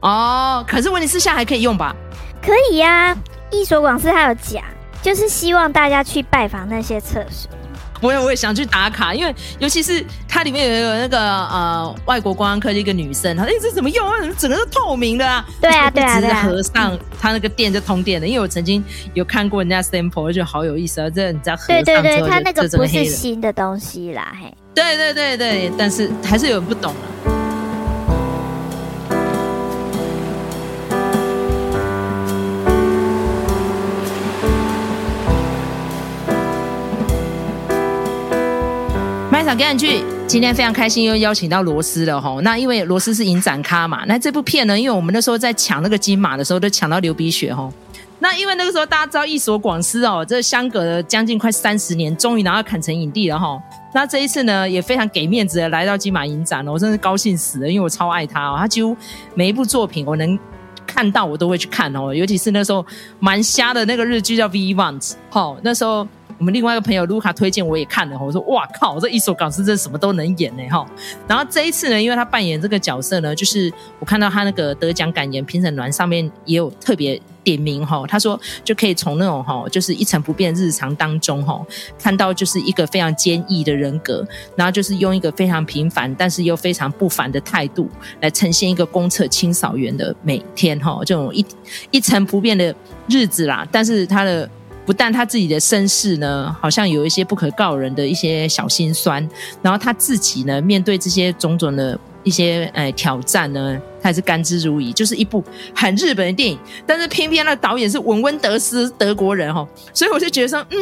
哦，可是问题是现在还可以用吧？可以呀、啊，一所广司还有讲，就是希望大家去拜访那些厕所。我也我也想去打卡，因为尤其是它里面有一个那个呃外国观光客的一个女生，她说：“哎，这怎么用啊？怎么整个都透明的啊？”对啊，对啊，对啊。合上它那个电就通电的，因为我曾经有看过人家 sample，就觉得好有意思啊！这你知道合上之后，对对对，它那个不是新的东西啦，嘿。对对对对，但是还是有人不懂了。想跟你去，今天非常开心又邀请到罗斯了哈。那因为罗斯是影展咖嘛，那这部片呢，因为我们那时候在抢那个金马的时候都抢到流鼻血哈。那因为那个时候大家知道一所广司哦，这相隔了将近快三十年，终于拿到坎城影帝了哈。那这一次呢，也非常给面子的来到金马影展了，我真是高兴死了，因为我超爱他哦，他几乎每一部作品我能看到我都会去看哦，尤其是那时候蛮瞎的那个日剧叫《Vivant》哈，那时候。我们另外一个朋友卢卡推荐，我也看了。我说：“哇靠，这一所广司真什么都能演呢！”哈，然后这一次呢，因为他扮演这个角色呢，就是我看到他那个得奖感言评审团上面也有特别点名哈，他说就可以从那种哈，就是一成不变日常当中哈，看到就是一个非常坚毅的人格，然后就是用一个非常平凡但是又非常不凡的态度来呈现一个公厕清扫员的每天哈，这种一一成不变的日子啦，但是他的。不但他自己的身世呢，好像有一些不可告人的一些小心酸，然后他自己呢，面对这些种种的一些呃挑战呢，他也是甘之如饴。就是一部很日本的电影，但是偏偏那导演是文温德斯德国人哈，所以我就觉得说，嗯，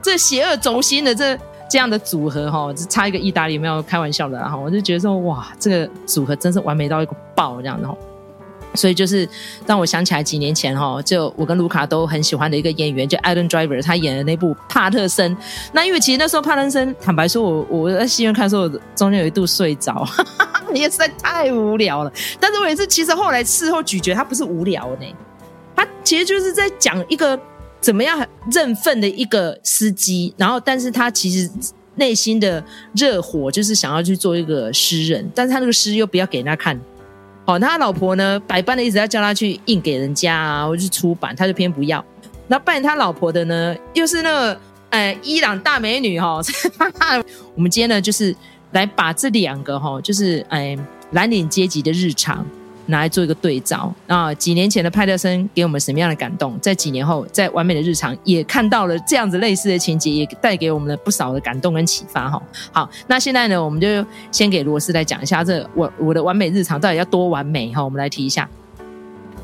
这邪恶轴心的这这样的组合哈，只差一个意大利，没有开玩笑的哈，我就觉得说，哇，这个组合真是完美到一个爆这样的哈。所以就是让我想起来几年前哈，就我跟卢卡都很喜欢的一个演员，就 Adam Driver，他演的那部《帕特森》。那因为其实那时候帕特森，坦白说我我在戏院看的时候，中间有一度睡着，也实在太无聊了。但是我也是，其实后来事后咀嚼，他不是无聊呢，他其实就是在讲一个怎么样很认份的一个司机，然后但是他其实内心的热火就是想要去做一个诗人，但是他那个诗又不要给人家看。哦，他老婆呢，百般的一直要叫他去印给人家啊，或者去出版，他就偏不要。那扮演他老婆的呢，又是那个哎伊朗大美女哈、哦。我们今天呢，就是来把这两个哈、哦，就是哎蓝领阶级的日常。拿来做一个对照啊！几年前的派特森给我们什么样的感动？在几年后，在完美的日常也看到了这样子类似的情节，也带给我们了不少的感动跟启发哈。好，那现在呢，我们就先给罗斯来讲一下这我我的完美日常到底要多完美哈。我们来提一下。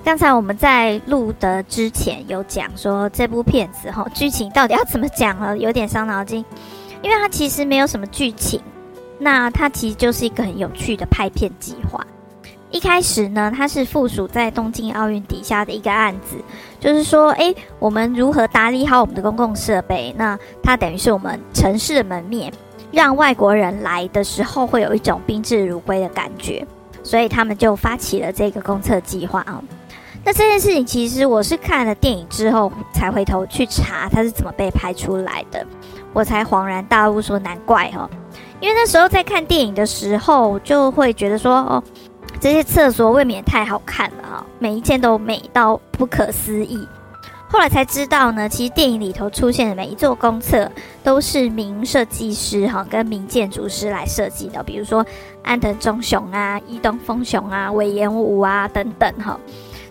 刚才我们在录的之前有讲说这部片子哈剧情到底要怎么讲呢？有点伤脑筋，因为它其实没有什么剧情，那它其实就是一个很有趣的拍片计划。一开始呢，它是附属在东京奥运底下的一个案子，就是说，哎，我们如何打理好我们的公共设备？那它等于是我们城市的门面，让外国人来的时候会有一种宾至如归的感觉，所以他们就发起了这个公厕计划啊。那这件事情其实我是看了电影之后才回头去查它是怎么被拍出来的，我才恍然大悟，说难怪哦，因为那时候在看电影的时候就会觉得说，哦。这些厕所未免太好看了哈，每一件都美到不可思议。后来才知道呢，其实电影里头出现的每一座公厕都是名设计师哈跟名建筑师来设计的，比如说安藤忠雄啊、伊东丰雄啊、隈研吾啊等等哈。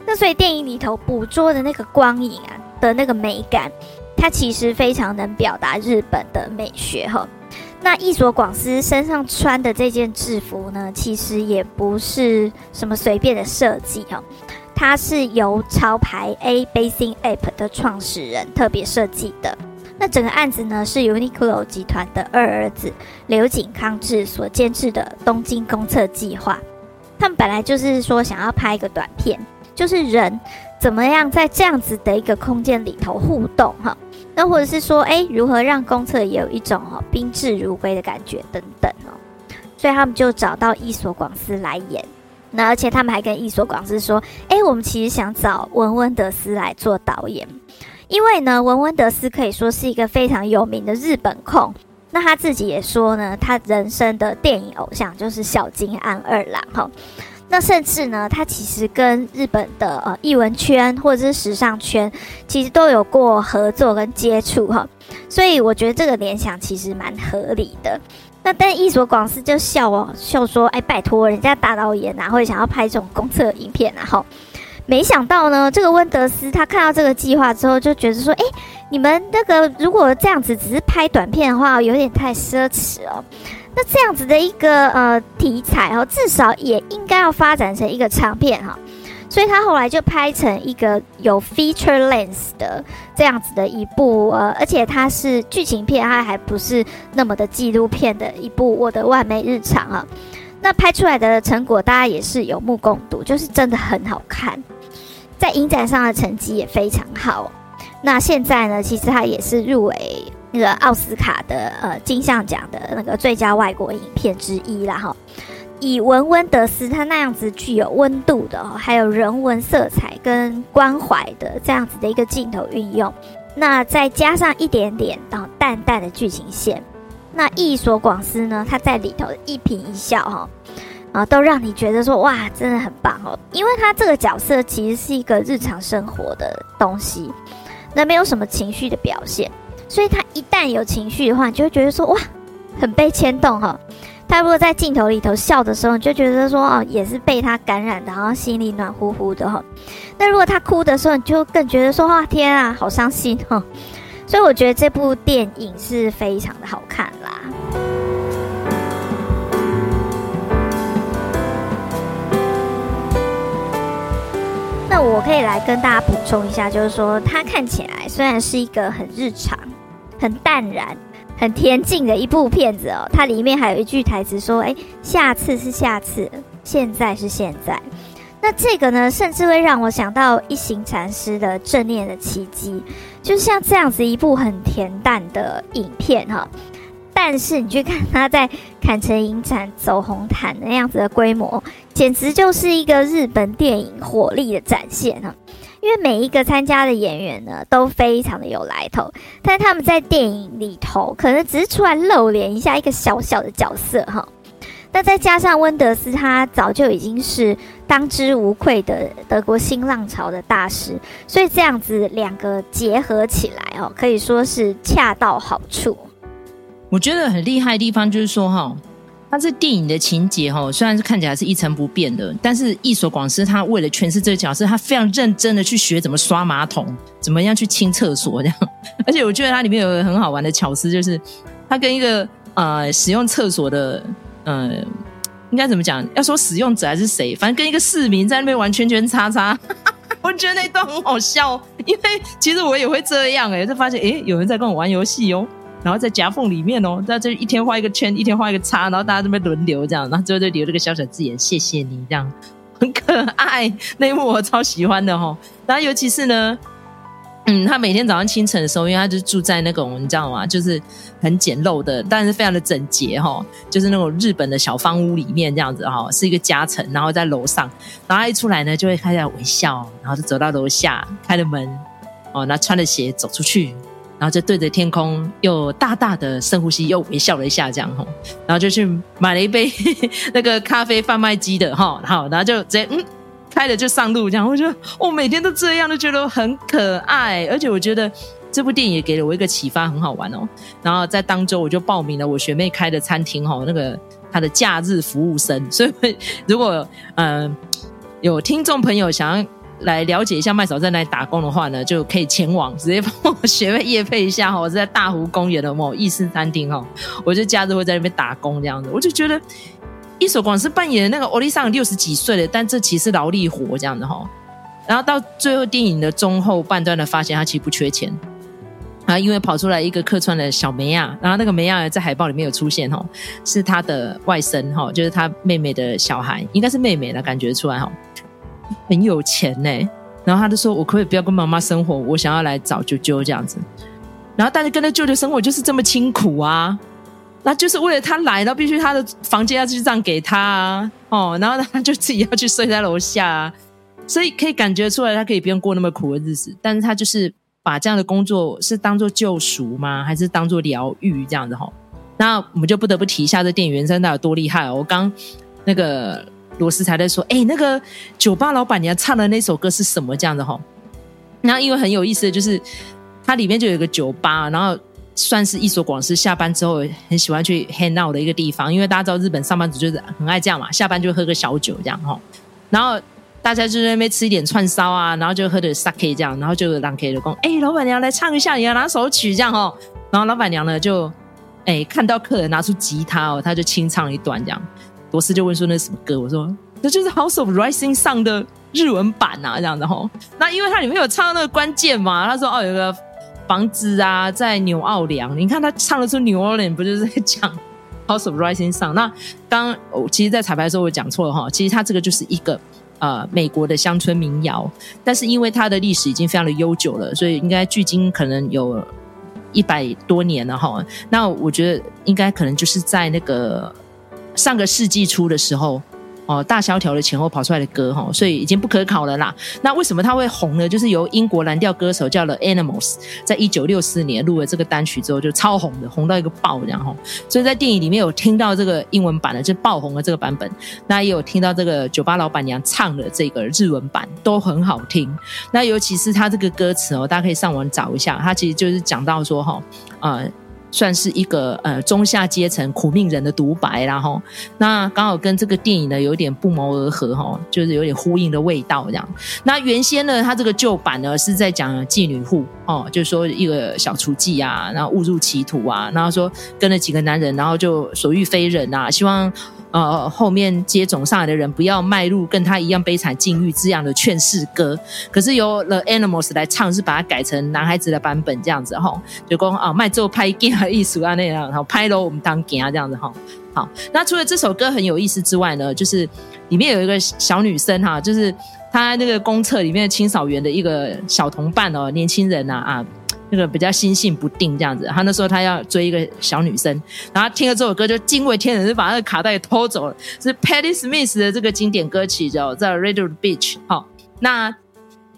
那所以电影里头捕捉的那个光影啊的那个美感，它其实非常能表达日本的美学哈。那役所广司身上穿的这件制服呢，其实也不是什么随便的设计哦，它是由潮牌 A Basing App 的创始人特别设计的。那整个案子呢，是 Uniqlo 集团的二儿子刘景康治所监制的东京公厕计划。他们本来就是说想要拍一个短片，就是人怎么样在这样子的一个空间里头互动哈。那或者是说，哎，如何让公厕也有一种哦宾至如归的感觉等等哦，所以他们就找到一所广司来演。那而且他们还跟一所广司说，哎，我们其实想找文温德斯来做导演，因为呢，文温德斯可以说是一个非常有名的日本控。那他自己也说呢，他人生的电影偶像就是小金安二郎哈。那甚至呢，他其实跟日本的呃艺文圈或者是时尚圈，其实都有过合作跟接触哈。所以我觉得这个联想其实蛮合理的。那但伊所广司就笑哦，笑说：“哎，拜托，人家大导演哪会想要拍这种公测影片啊？”哈，没想到呢，这个温德斯他看到这个计划之后，就觉得说：“哎，你们那个如果这样子只是拍短片的话，有点太奢侈哦。那这样子的一个呃题材哦，至少也应该要发展成一个长片哈。”所以他后来就拍成一个有 feature length 的这样子的一部呃，而且它是剧情片，它还不是那么的纪录片的一部《我的完美日常》啊。那拍出来的成果大家也是有目共睹，就是真的很好看，在影展上的成绩也非常好。那现在呢，其实它也是入围那个奥斯卡的呃金像奖的那个最佳外国影片之一啦哈。以文温德斯他那样子具有温度的，还有人文色彩跟关怀的这样子的一个镜头运用，那再加上一点点啊淡淡的剧情线，那役所广司呢，他在里头一颦一笑哈啊，都让你觉得说哇，真的很棒哦，因为他这个角色其实是一个日常生活的东西，那没有什么情绪的表现，所以他一旦有情绪的话，你就会觉得说哇，很被牵动哈。他如果在镜头里头笑的时候，你就觉得说哦，也是被他感染的，然后心里暖乎乎的哈。那如果他哭的时候，你就更觉得说哇，天啊，好伤心哈。所以我觉得这部电影是非常的好看啦。那我可以来跟大家补充一下，就是说它看起来虽然是一个很日常、很淡然。很恬静的一部片子哦，它里面还有一句台词说：“诶，下次是下次，现在是现在。”那这个呢，甚至会让我想到一行禅师的《正念的奇迹》，就像这样子一部很恬淡的影片哈。但是你去看他在坎城影展走红毯那样子的规模，简直就是一个日本电影火力的展现哈。因为每一个参加的演员呢，都非常的有来头，但他们在电影里头可能只是出来露脸一下，一个小小的角色哈。那再加上温德斯，他早就已经是当之无愧的德国新浪潮的大师，所以这样子两个结合起来哦，可以说是恰到好处。我觉得很厉害的地方就是说哈。他这电影的情节哈，虽然是看起来是一成不变的，但是易所广司他为了诠释这个角色，他非常认真的去学怎么刷马桶，怎么样去清厕所这样。而且我觉得它里面有个很好玩的巧思，就是他跟一个呃使用厕所的呃应该怎么讲？要说使用者还是谁？反正跟一个市民在那边玩圈圈叉叉，我觉得那段很好笑，因为其实我也会这样哎、就发现哎有人在跟我玩游戏哦。然后在夹缝里面哦，在这一天画一个圈，一天画一个叉，然后大家这边轮流这样，然后最后就留这个小小字眼，谢谢你这样，很 可爱。那一幕我超喜欢的哈、哦。然后尤其是呢，嗯，他每天早上清晨的时候，因为他就住在那种你知道吗？就是很简陋的，但是非常的整洁哈、哦，就是那种日本的小方屋里面这样子哈、哦，是一个夹层，然后在楼上，然后他一出来呢，就会开始微笑，然后就走到楼下，开了门，哦，那穿了鞋走出去。然后就对着天空，又大大的深呼吸，又微笑了一下，这样吼。然后就去买了一杯 那个咖啡贩卖机的哈，好，然后就直接嗯开了就上路，这样。我觉得我每天都这样，都觉得很可爱。而且我觉得这部电影也给了我一个启发，很好玩哦。然后在当周我就报名了我学妹开的餐厅哈，那个她的假日服务生。所以如果嗯、呃、有听众朋友想要。来了解一下麦嫂在哪里打工的话呢，就可以前往直接帮我学位业配一下哈。我是在大湖公园的某意式餐厅哈，我就假日会在那边打工这样子。我就觉得一所广是扮演那个欧丽桑六十几岁了，但这其实劳力活这样的哈。然后到最后电影的中后半段的发现，他其实不缺钱啊，因为跑出来一个客串的小梅亚，然后那个梅亚在海报里面有出现哈，是他的外甥哈，就是他妹妹的小孩，应该是妹妹了，感觉出来哈。很有钱呢，然后他就说：“我可不可以不要跟妈妈生活，我想要来找舅舅这样子。”然后但是跟他舅舅生活就是这么清苦啊，那就是为了他来，那必须他的房间要去让给他啊，哦，然后他就自己要去睡在楼下啊，所以可以感觉出来他可以不用过那么苦的日子，但是他就是把这样的工作是当做救赎吗？还是当做疗愈这样子哈？那我们就不得不提一下这电影原声带有多厉害哦！我刚那个。罗斯才在说，哎，那个酒吧老板娘唱的那首歌是什么？这样子哈。然后因为很有意思的就是，它里面就有一个酒吧，然后算是一所广司下班之后很喜欢去 hang out 的一个地方，因为大家知道日本上班族就是很爱这样嘛，下班就喝个小酒这样哈。然后大家就在那边吃一点串烧啊，然后就喝点 sake 这样，然后就让 K 的工，哎，老板娘来唱一下，你要哪首曲这样哈。然后老板娘呢就。哎，看到客人拿出吉他哦，他就清唱一段这样。罗斯就问说：“那是什么歌？”我说：“那就是《House of Rising Sun》的日文版啊，这样的吼。那因为它里面有唱到那个关键嘛，他说：“哦，有个房子啊，在纽奥良。你看他唱的出纽奥良，不就是在讲《House of Rising Sun》？那刚我其实，在彩排的时候我讲错了哈，其实它这个就是一个呃美国的乡村民谣，但是因为它的历史已经非常的悠久了，所以应该距今可能有。”一百多年了哈，那我觉得应该可能就是在那个上个世纪初的时候。哦，大萧条的前后跑出来的歌哈，所以已经不可考了啦。那为什么它会红呢？就是由英国蓝调歌手叫了 Animals，在一九六四年录了这个单曲之后就超红的，红到一个爆这样哈。所以在电影里面有听到这个英文版的，就爆红的这个版本。那也有听到这个酒吧老板娘唱的这个日文版，都很好听。那尤其是他这个歌词哦，大家可以上网找一下，他其实就是讲到说哈，呃。算是一个呃中下阶层苦命人的独白，然后那刚好跟这个电影呢有点不谋而合哈，就是有点呼应的味道这样。那原先呢，他这个旧版呢是在讲妓女户哦，就是说一个小厨妓啊，然后误入歧途啊，然后说跟了几个男人，然后就所欲非人啊，希望。呃，后面接踵上来的人不要迈入跟他一样悲惨境遇这样的劝世歌，可是由 The Animals 来唱，是把它改成男孩子的版本这样子哈，就讲啊，卖做拍镜的艺术啊那样，然后拍了我们当镜这样子哈。好，那除了这首歌很有意思之外呢，就是里面有一个小女生哈，就是她那个公厕里面的清扫员的一个小同伴哦，年轻人呐。啊那个比较心性不定这样子，他那时候他要追一个小女生，然后听了这首歌就惊为天人，就把那个卡带偷走了。是 Patti Smith 的这个经典歌曲叫在 Radio Beach。好，那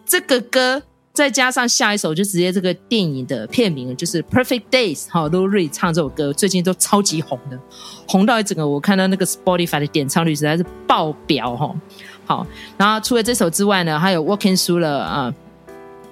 这个歌再加上下一首，就直接这个电影的片名就是 Perfect Days。好，Lorde 唱这首歌最近都超级红的，红到一整个我看到那个 Spotify 的点唱率实在是爆表哈。好，然后除了这首之外呢，还有 Walking Through 了啊。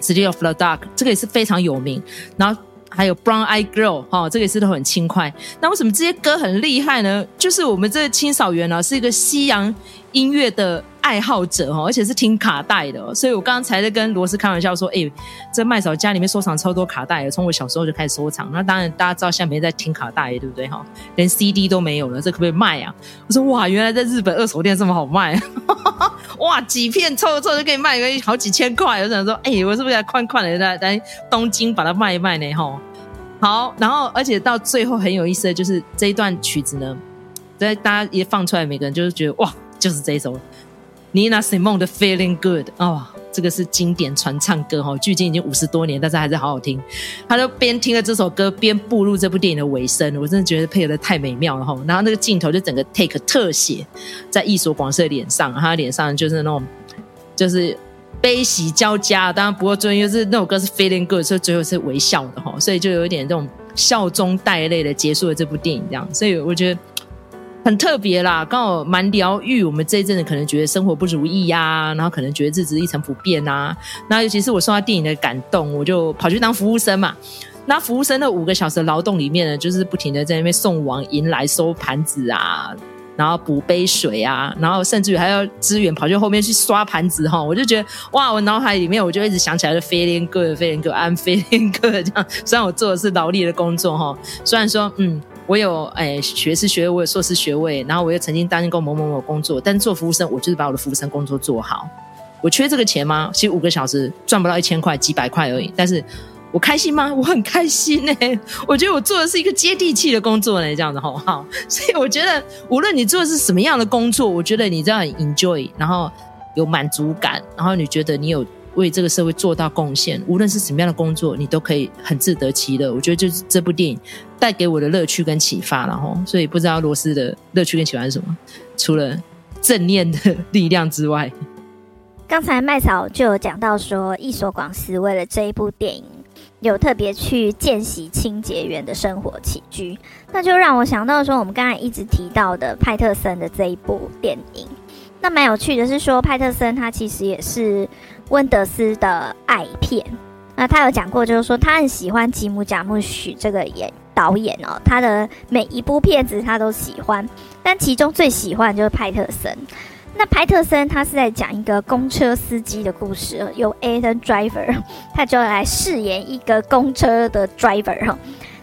City of the Dark，这个也是非常有名。然后还有 Brown Eye Girl，哈、哦，这个也是都很轻快。那为什么这些歌很厉害呢？就是我们这个清扫员呢，是一个西洋音乐的。爱好者哈，而且是听卡带的，所以我刚才在跟罗斯开玩笑说，哎，这麦嫂家里面收藏超多卡带，从我小时候就开始收藏。那当然大家知道现在没在听卡带，对不对哈？连 CD 都没有了，这可不可以卖啊？我说哇，原来在日本二手店这么好卖，哇，几片凑凑就可以卖个好几千块。我想说，哎，我是不是要宽宽的在在东京把它卖一卖呢？哈，好，然后而且到最后很有意思的就是这一段曲子呢，在大家一放出来，每个人就是觉得哇，就是这一首。Nina Simone 的 Feeling Good 哦，这个是经典传唱歌哈，距今已经五十多年，但是还是好好听。他就边听了这首歌，边步入这部电影的尾声，我真的觉得配合的太美妙了哈。然后那个镜头就整个 take 特写在役所广司的脸上，他脸上就是那种就是悲喜交加。当然不过最后因为是那首歌是 Feeling Good，所以最后是微笑的哈，所以就有一点这种笑中带泪的结束了这部电影这样。所以我觉得。很特别啦，刚好蛮疗愈。我们这一阵子可能觉得生活不如意呀、然后可能觉得日子一成不变啊。那尤其是我受到电影的感动，我就跑去当服务生嘛。那服务生的五个小时的劳动里面呢，就是不停的在那边送往迎来、收盘子啊，然后补杯水啊，然后甚至于还要支援跑去后面去刷盘子哈。我就觉得哇，我脑海里面我就一直想起来的 feeling good，feeling good，I'm feeling good 这样。虽然我做的是劳力的工作哈，虽然说嗯。我有诶学士学位，我有硕士学位，然后我又曾经担任过某某某工作，但做服务生，我就是把我的服务生工作做好。我缺这个钱吗？其实五个小时赚不到一千块，几百块而已。但是我开心吗？我很开心呢、我觉得我做的是一个接地气的工作呢、欸，这样子好不好？所以我觉得，无论你做的是什么样的工作，我觉得你这样很 enjoy，然后有满足感，然后你觉得你有。为这个社会做到贡献，无论是什么样的工作，你都可以很自得其乐。我觉得就是这部电影带给我的乐趣跟启发，然后所以不知道罗斯的乐趣跟启发是什么？除了正念的力量之外，刚才麦嫂就有讲到说，一所广司为了这一部电影，有特别去见习清洁员的生活起居，那就让我想到说，我们刚才一直提到的派特森的这一部电影。那蛮有趣的是说，派特森他其实也是温德斯的爱片。那他有讲过，就是说他很喜欢吉姆·贾木许这个演导演哦，他的每一部片子他都喜欢，但其中最喜欢就是派特森。那派特森他是在讲一个公车司机的故事，由 Adam Driver 他就来饰演一个公车的 driver 哈。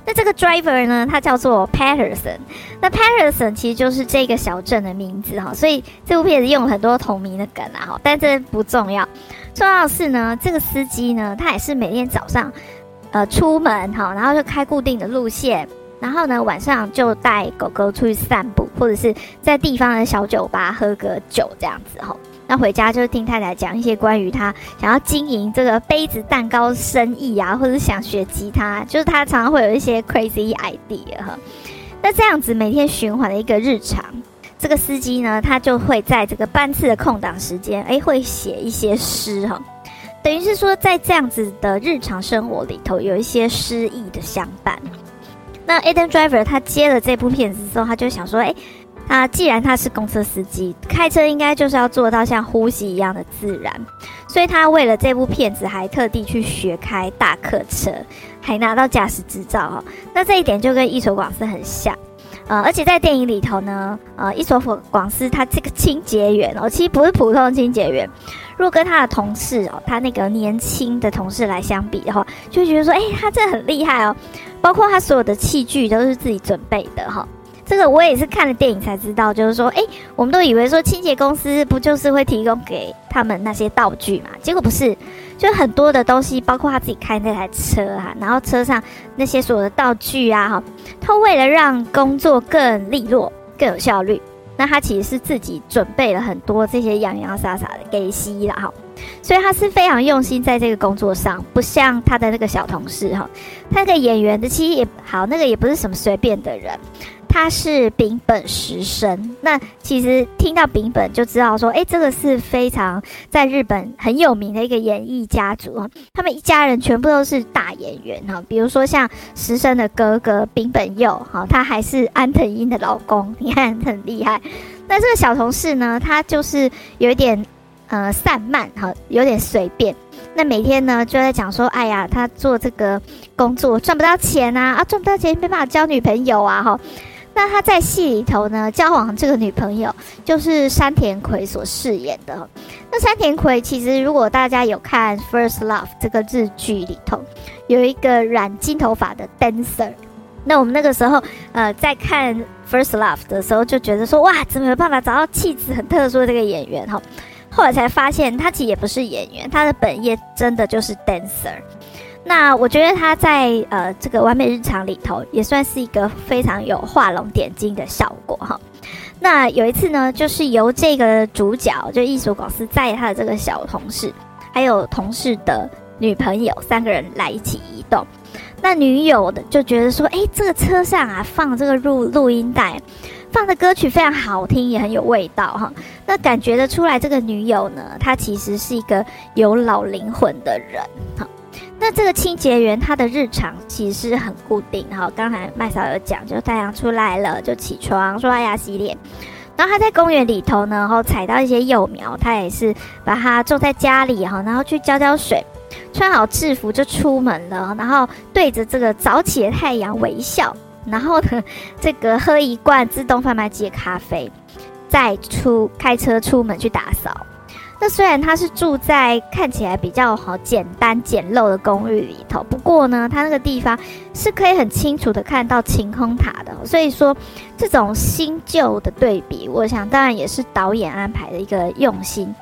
那这个 driver 呢，他叫做 Paterson。那 Paterson 其实就是这个小镇的名字哈，所以这部片子用了很多同名的梗啊，但这不重要。重要的是呢，这个司机呢，他也是每天早上呃出门哈，然后就开固定的路线。然后呢，晚上就带狗狗出去散步，或者是在地方的小酒吧喝个酒这样子哈。那回家就听太太讲一些关于他想要经营这个杯子蛋糕生意啊，或者想学吉他，就是他常常会有一些 crazy idea 哈。那这样子每天循环的一个日常，这个司机呢，他就会在这个班次的空档时间，诶，会写一些诗哈。等于是说，在这样子的日常生活里头，有一些诗意的相伴。那 Adam Driver 他接了这部片子之后，他就想说：“哎，他既然他是公车司机，开车应该就是要做到像呼吸一样的自然。所以他为了这部片子，还特地去学开大客车，还拿到驾驶执照哦。那这一点就跟伊索广司很像，呃，而且在电影里头呢，呃，伊索广司他这个清洁员哦，其实不是普通的清洁员。如果跟他的同事哦，他那个年轻的同事来相比的话，就觉得说：哎，他真的很厉害哦。”包括他所有的器具都是自己准备的哈，这个我也是看了电影才知道，就是说，诶，我们都以为说清洁公司不就是会提供给他们那些道具嘛，结果不是，就很多的东西，包括他自己开那台车啊，然后车上那些所有的道具啊，哈，他为了让工作更利落、更有效率，那他其实是自己准备了很多这些洋洋洒洒的给息了哈。所以他是非常用心在这个工作上，不像他的那个小同事哈。他那个演员的其实也好，那个也不是什么随便的人，他是丙本实生。那其实听到丙本就知道说，哎，这个是非常在日本很有名的一个演艺家族哈。他们一家人全部都是大演员哈，比如说像实生的哥哥丙本佑哈，他还是安藤樱的老公，你看很厉害。那这个小同事呢，他就是有一点。呃，散漫哈，有点随便。那每天呢，就在讲说，哎呀，他做这个工作赚不到钱啊，啊，赚不到钱，没办法交女朋友啊，哈。那他在戏里头呢，交往这个女朋友就是山田葵所饰演的。那山田葵其实，如果大家有看《First Love》这个日剧里头，有一个染金头发的 dancer。那我们那个时候，呃，在看《First Love》的时候，就觉得说，哇，怎么有办法找到气质很特殊的这个演员哈？后来才发现，他其实也不是演员，他的本业真的就是 dancer。那我觉得他在呃这个完美日常里头，也算是一个非常有画龙点睛的效果哈。那有一次呢，就是由这个主角就艺术公司载他的这个小同事，还有同事的女朋友三个人来一起移动。那女友的就觉得说，哎，这个车上啊放这个录录音带。放的歌曲非常好听，也很有味道哈。那感觉得出来，这个女友呢，她其实是一个有老灵魂的人哈。那这个清洁员，他的日常其实很固定哈。刚才麦嫂有讲，就太阳出来了就起床刷牙洗脸，然后他在公园里头呢，然后采到一些幼苗，他也是把它种在家里哈，然后去浇浇水，穿好制服就出门了，然后对着这个早起的太阳微笑。然后呢，这个喝一罐自动贩卖机的咖啡，再出开车出门去打扫。那虽然他是住在看起来比较好简单简陋的公寓里头，不过呢，他那个地方是可以很清楚的看到晴空塔的。所以说，这种新旧的对比，我想当然也是导演安排的一个用心。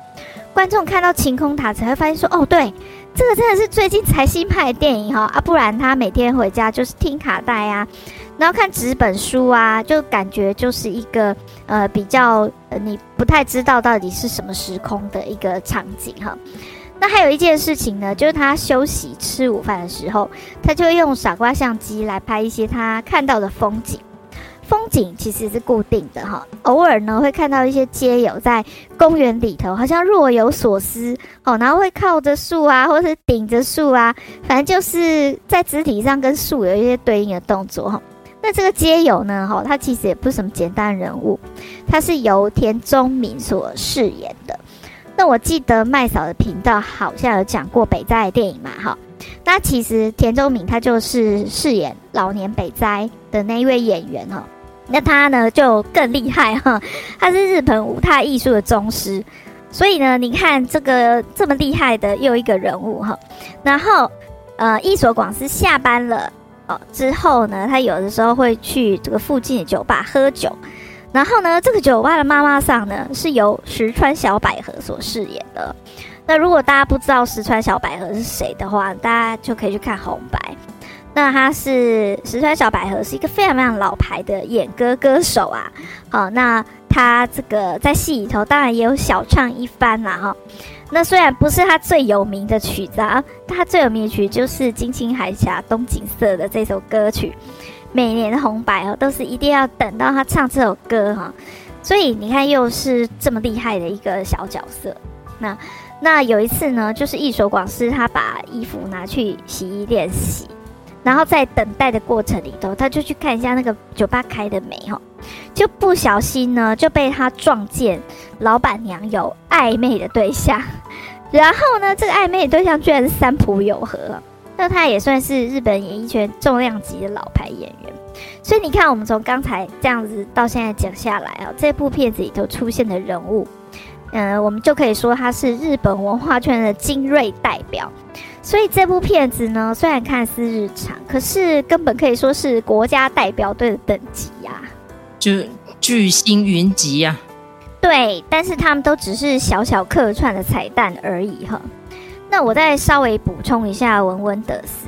观众看到晴空塔才会发现说，哦，对。这个真的是最近才新拍的电影哈啊，不然他每天回家就是听卡带啊，然后看纸本书啊，就感觉就是一个呃比较呃你不太知道到底是什么时空的一个场景哈。那还有一件事情呢，就是他休息吃午饭的时候，他就会用傻瓜相机来拍一些他看到的风景。风景其实是固定的哈，偶尔呢会看到一些街友在公园里头，好像若有所思哦，然后会靠着树啊，或是顶着树啊，反正就是在肢体上跟树有一些对应的动作哈。那这个街友呢，哈，他其实也不是什么简单人物，他是由田中敏所饰演的。那我记得麦嫂的频道好像有讲过北斋的电影嘛，哈。那其实田中敏他就是饰演老年北斋的那一位演员哈。那他呢就更厉害哈，他是日本舞踏艺术的宗师。所以呢，你看这个这么厉害的又一个人物哈。然后呃，伊索广司下班了之后呢，他有的时候会去这个附近的酒吧喝酒。然后呢，这个酒吧的妈妈桑呢是由石川小百合所饰演的。那如果大家不知道石川小百合是谁的话，大家就可以去看红白。那他是石川小百合，是一个非常非常老牌的演歌歌手啊。好，那他这个在戏里头当然也有小唱一番啦。哈。那虽然不是他最有名的曲子啊，但他最有名的曲就是《金青海峡东景色》的这首歌曲。每年红白哦，都是一定要等到他唱这首歌哈。所以你看，又是这么厉害的一个小角色。那那有一次呢，就是役所广司他把衣服拿去洗衣店洗，然后在等待的过程里头，他就去看一下那个酒吧开的没哈，就不小心呢就被他撞见老板娘有暧昧的对象，然后呢，这个暧昧的对象居然是三浦友和。那他也算是日本演艺圈重量级的老牌演员，所以你看，我们从刚才这样子到现在讲下来啊，这部片子里头出现的人物，嗯、我们就可以说他是日本文化圈的精锐代表。所以这部片子呢，虽然看似日常，可是根本可以说是国家代表队的等级呀、啊，就巨星云集呀。对，但是他们都只是小小客串的彩蛋而已哈。那我再稍微补充一下文温德斯，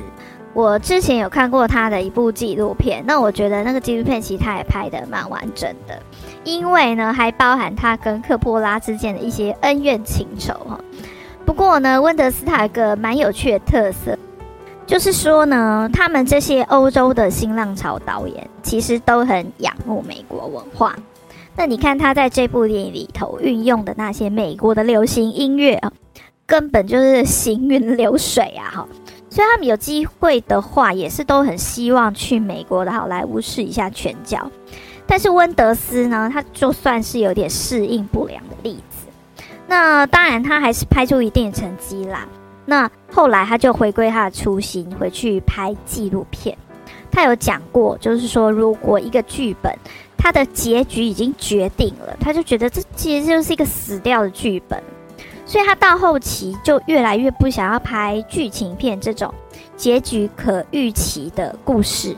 我之前有看过他的一部纪录片，那我觉得那个纪录片其实他也拍得蛮完整的，因为呢还包含他跟科波拉之间的一些恩怨情仇哈。不过呢，温德斯塔有个蛮有趣的特色，就是说呢，他们这些欧洲的新浪潮导演其实都很仰慕美国文化。那你看他在这部电影里头运用的那些美国的流行音乐啊。根本就是行云流水啊！哈，所以他们有机会的话，也是都很希望去美国的好莱坞试一下拳脚。但是温德斯呢，他就算是有点适应不良的例子。那当然，他还是拍出一定的成绩啦。那后来他就回归他的初心，回去拍纪录片。他有讲过，就是说，如果一个剧本他的结局已经决定了，他就觉得这其实就是一个死掉的剧本。所以他到后期就越来越不想要拍剧情片这种结局可预期的故事。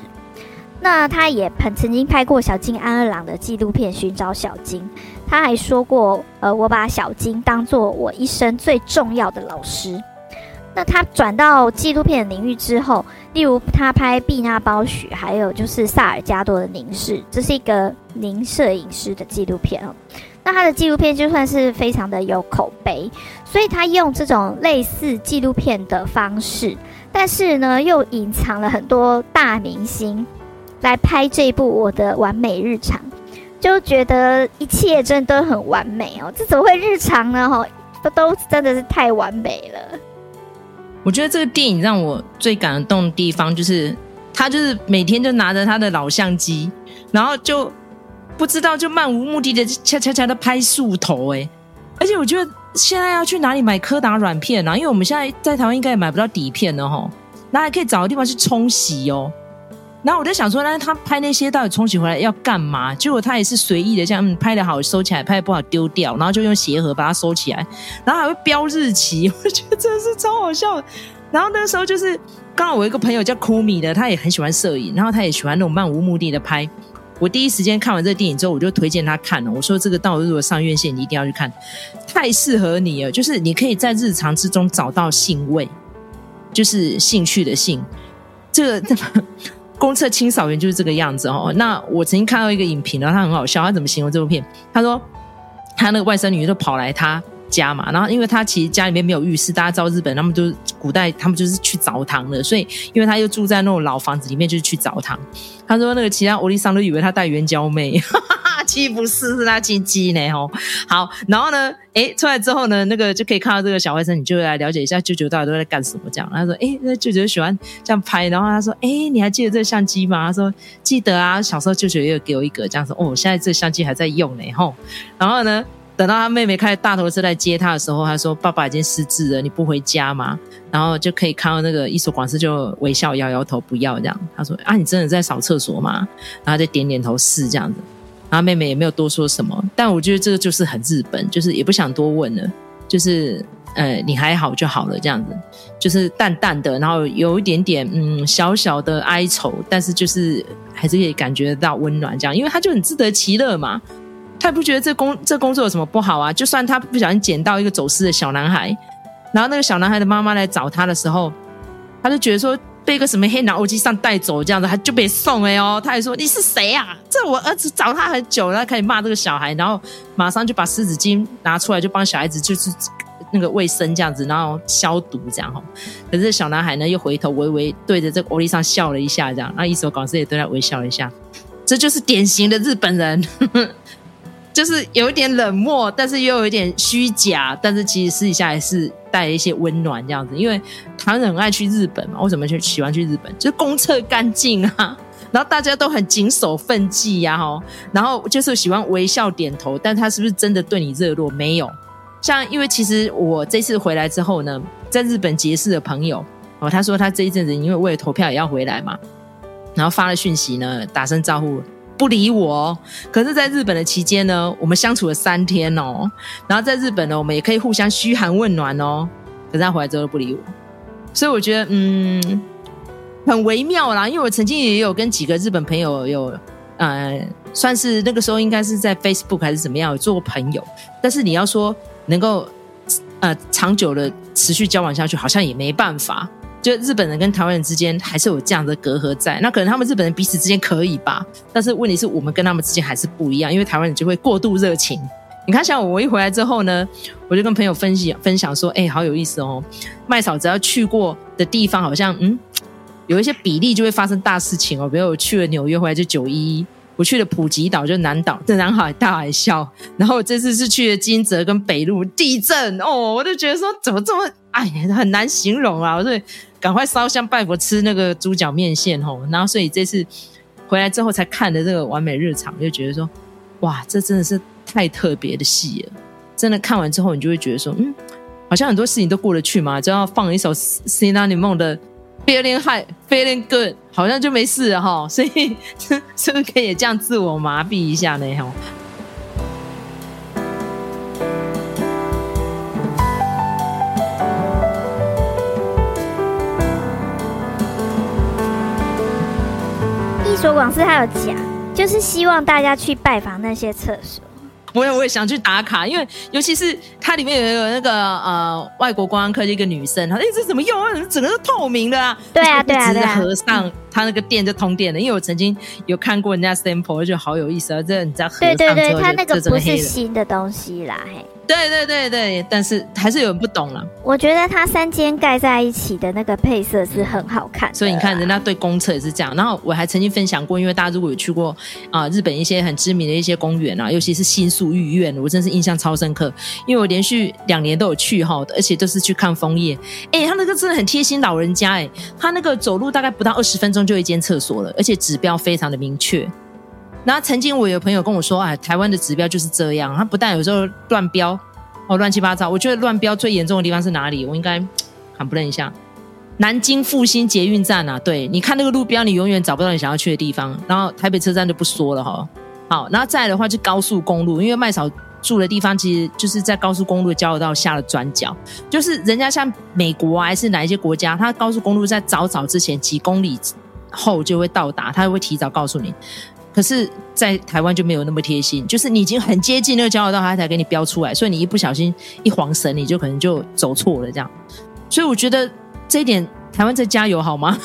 那他也曾曾经拍过小金安二郎的纪录片《寻找小金》，他还说过：“呃，我把小金当做我一生最重要的老师。”那他转到纪录片领域之后，例如他拍《毕纳包许》，还有就是萨尔加多的凝视，这是一个凝摄影师的纪录片哦。那他的纪录片就算是非常的有口碑，所以他用这种类似纪录片的方式，但是呢又隐藏了很多大明星来拍这部《我的完美日常》，就觉得一切真的都很完美哦。这怎么会日常呢？哈，都都真的是太完美了。我觉得这个电影让我最感动的地方就是，他就是每天就拿着他的老相机，然后就。不知道就漫无目的的恰恰恰的拍树头哎，而且我觉得现在要去哪里买柯达软片啊？因为我们现在在台湾应该也买不到底片了哈，那还可以找个地方去冲洗哦。然后我就想说，那他拍那些到底冲洗回来要干嘛？结果他也是随意的，这样、拍的好收起来，拍的不好丢掉，然后就用鞋盒把它收起来，然后还会标日期，我觉得真的是超好笑。然后那时候就是刚好我一个朋友叫库米的，他也很喜欢摄影，然后他也喜欢那种漫无目的的拍。我第一时间看完这个电影之后，我就推荐他看了。我说：“这个到如果上院线，你一定要去看，太适合你了。就是你可以在日常之中找到兴味，就是兴趣的兴。这个 公厕清扫员就是这个样子哦。那我曾经看到一个影评然后，他很好笑。他怎么形容这部片？他说他那个外甥女就跑来他。”家嘛，然后因为他其实家里面没有浴室，大家知道日本他们就古代他们就是去澡堂的，所以因为他又住在那种老房子里面，就是去澡堂。他说那个其他欧丽桑都以为他带援交妹，哈哈鸡，不是，是他亲戚呢吼。好，然后呢，哎，出来之后呢，那个就可以看到这个小外甥，你就来了解一下舅舅到底都在干什么这样。他说，哎，那舅舅喜欢这样拍，然后他说，哎，你还记得这个相机吗？他说记得啊，小时候舅舅也有给我一个这样说。哦，现在这相机还在用呢吼。然后呢，等到他妹妹开大头车来接他的时候，他说爸爸已经失智了，你不回家吗？然后就可以看到那个伊索广司就微笑摇摇头不要这样。他说啊，你真的在扫厕所吗？然后就点点头是这样子。然后妹妹也没有多说什么，但我觉得这个就是很日本，就是也不想多问了，就是呃你还好就好了这样子，就是淡淡的，然后有一点点嗯小小的哀愁，但是就是还是可以感觉到温暖这样，因为他就很自得其乐嘛，他也不觉得这工这工作有什么不好啊，就算他不小心捡到一个走失的小男孩，然后那个小男孩的妈妈来找他的时候，他就觉得说。被一个什么黑脑机上带走这样子，他就被送哎哦，他还说你是谁啊？这我儿子找他很久了，他开始骂这个小孩，然后马上就把湿纸巾拿出来，就帮小孩子就是那个卫生这样子，然后消毒这样哈。可是小男孩呢，又回头微微对着这个欧丽桑笑了一下，这样，那伊索广司也对他微笑了一下，这就是典型的日本人。就是有一点冷漠，但是又有一点虚假，但是其实私底下还是带一些温暖这样子。因为台湾人很爱去日本嘛，为什么去喜欢去日本？就是公厕干净啊，然后大家都很谨守分际呀，哈，然后就是喜欢微笑点头，但他是不是真的对你热络？没有。像因为其实我这次回来之后呢，在日本结识的朋友哦，他说他这一阵子因为为了投票也要回来嘛，然后发了讯息呢，打声招呼。不理我，可是在日本的期间呢，我们相处了三天哦。然后在日本呢，我们也可以互相嘘寒问暖哦。可是他回来之后都不理我，所以我觉得嗯，很微妙啦。因为我曾经也有跟几个日本朋友有呃，算是那个时候应该是在 Facebook 还是怎么样有做过朋友，但是你要说能够呃长久的持续交往下去，好像也没办法。就日本人跟台湾人之间还是有这样的隔阂在，那可能他们日本人彼此之间可以吧，但是问题是我们跟他们之间还是不一样，因为台湾人就会过度热情。你看，像我一回来之后呢，我就跟朋友分析分享说，哎、好有意思哦，麦嫂只要去过的地方，好像嗯，有一些比例就会发生大事情哦，比如我去了纽约回来就九一，我去了普吉岛就南岛的南海大海啸，然后这次是去了金泽跟北陆地震哦，我就觉得说怎么这么哎很难形容啊，我说。赶快烧香拜佛，吃那个猪脚面线吼，然后所以这次回来之后才看的这个完美日常，就觉得说，哇，这真的是太特别的戏了。真的看完之后，你就会觉得说，嗯，好像很多事情都过得去嘛，只要放一首 Sina Lemon 的 Feeling High Feeling Good，好像就没事了哈。所以 是不是可以这样自我麻痹一下呢？哈。往事还有讲，就是希望大家去拜访那些厕所。我也我也想去打卡，因为尤其是它里面有一个那个呃外国观光客的一个女生，她说：“哎，这怎么用啊？整个都透明的啊！”对啊，对啊，对啊。合上它那个电就通电了。因为我曾经有看过人家 sample，我觉得好有意思啊！这你在合上之后，对对对，它那个不是新的东西啦，嘿。对对对对，但是还是有人不懂了。我觉得它三间盖在一起的那个配色是很好看，所以你看人家对公厕也是这样。然后我还曾经分享过，因为大家如果有去过啊、呃、日本一些很知名的一些公园啊，尤其是新宿御苑，我真是印象超深刻。因为我连续两年都有去哈，而且都是去看枫叶。哎，他那个真的很贴心老人家哎，他那个走路大概不到二十分钟就一间厕所了，而且指标非常的明确。然后曾经我有朋友跟我说，哎，台湾的指标就是这样，他不但有时候乱标，哦，乱七八糟。我觉得乱标最严重的地方是哪里？我应该喊不认一下，南京复兴捷运站啊。对，你看那个路标，你永远找不到你想要去的地方。然后台北车站就不说了哈。好，然后再的话就高速公路，因为麦嫂住的地方其实就是在高速公路的交流道下的转角，就是人家像美国啊，还是哪一些国家，它高速公路在早早之前几公里后就会到达，它会提早告诉你。可是，在台湾就没有那么贴心，就是你已经很接近那个交流道，他才给你标出来，所以你一不小心一晃神，你就可能就走错了这样。所以我觉得这一点，台湾在加油好吗？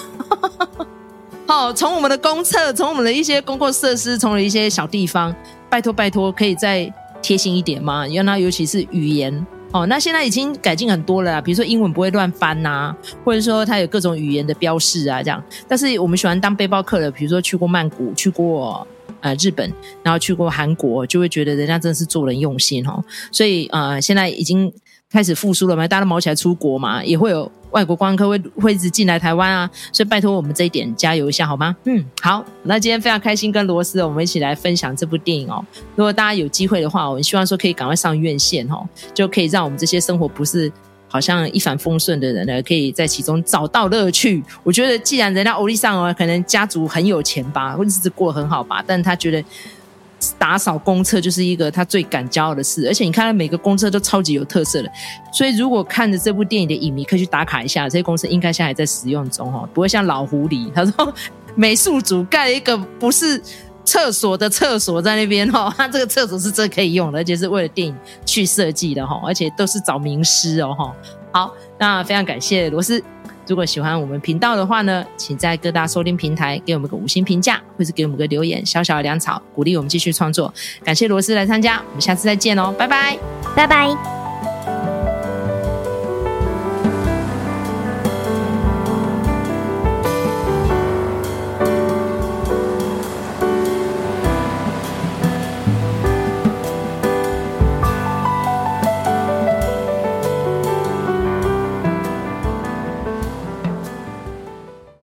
好，从我们的公厕，从我们的一些公共设施，从了一些小地方，拜托拜托，可以再贴心一点吗？因为尤其是语言。哦，那现在已经改进很多了啦，比如说英文不会乱翻呐、或者说它有各种语言的标示啊，这样。但是我们喜欢当背包客的，比如说去过曼谷、去过呃日本，然后去过韩国，就会觉得人家真的是做人用心哦。所以呃，现在已经开始复苏了嘛，大家都忙起来出国嘛，也会有外国观光客会会一直进来台湾啊。所以拜托我们这一点加油一下好吗？嗯，好。那今天非常开心跟罗斯我们一起来分享这部电影哦。如果大家有机会的话，我们希望说可以赶快上院线哦，就可以让我们这些生活不是。好像一帆风顺的人呢，可以在其中找到乐趣。我觉得，既然人家欧丽桑哦，可能家族很有钱吧，或者是过得很好吧，但他觉得打扫公厕就是一个他最敢骄傲的事。而且你看，他每个公厕都超级有特色的。所以，如果看着这部电影的影迷，可以去打卡一下，这些公厕应该现在还在使用中哦，不会像老狐狸，他说美术组盖了一个不是。厕所的厕所在那边哈，他这个厕所是真可以用的，而且是为了电影去设计的哈，而且都是找名师哦哈。好，那非常感谢罗斯。如果喜欢我们频道的话呢，请在各大收听平台给我们个五星评价，或是给我们个留言，小小的粮草，鼓励我们继续创作。感谢罗斯来参加，我们下次再见哦，拜拜，拜拜。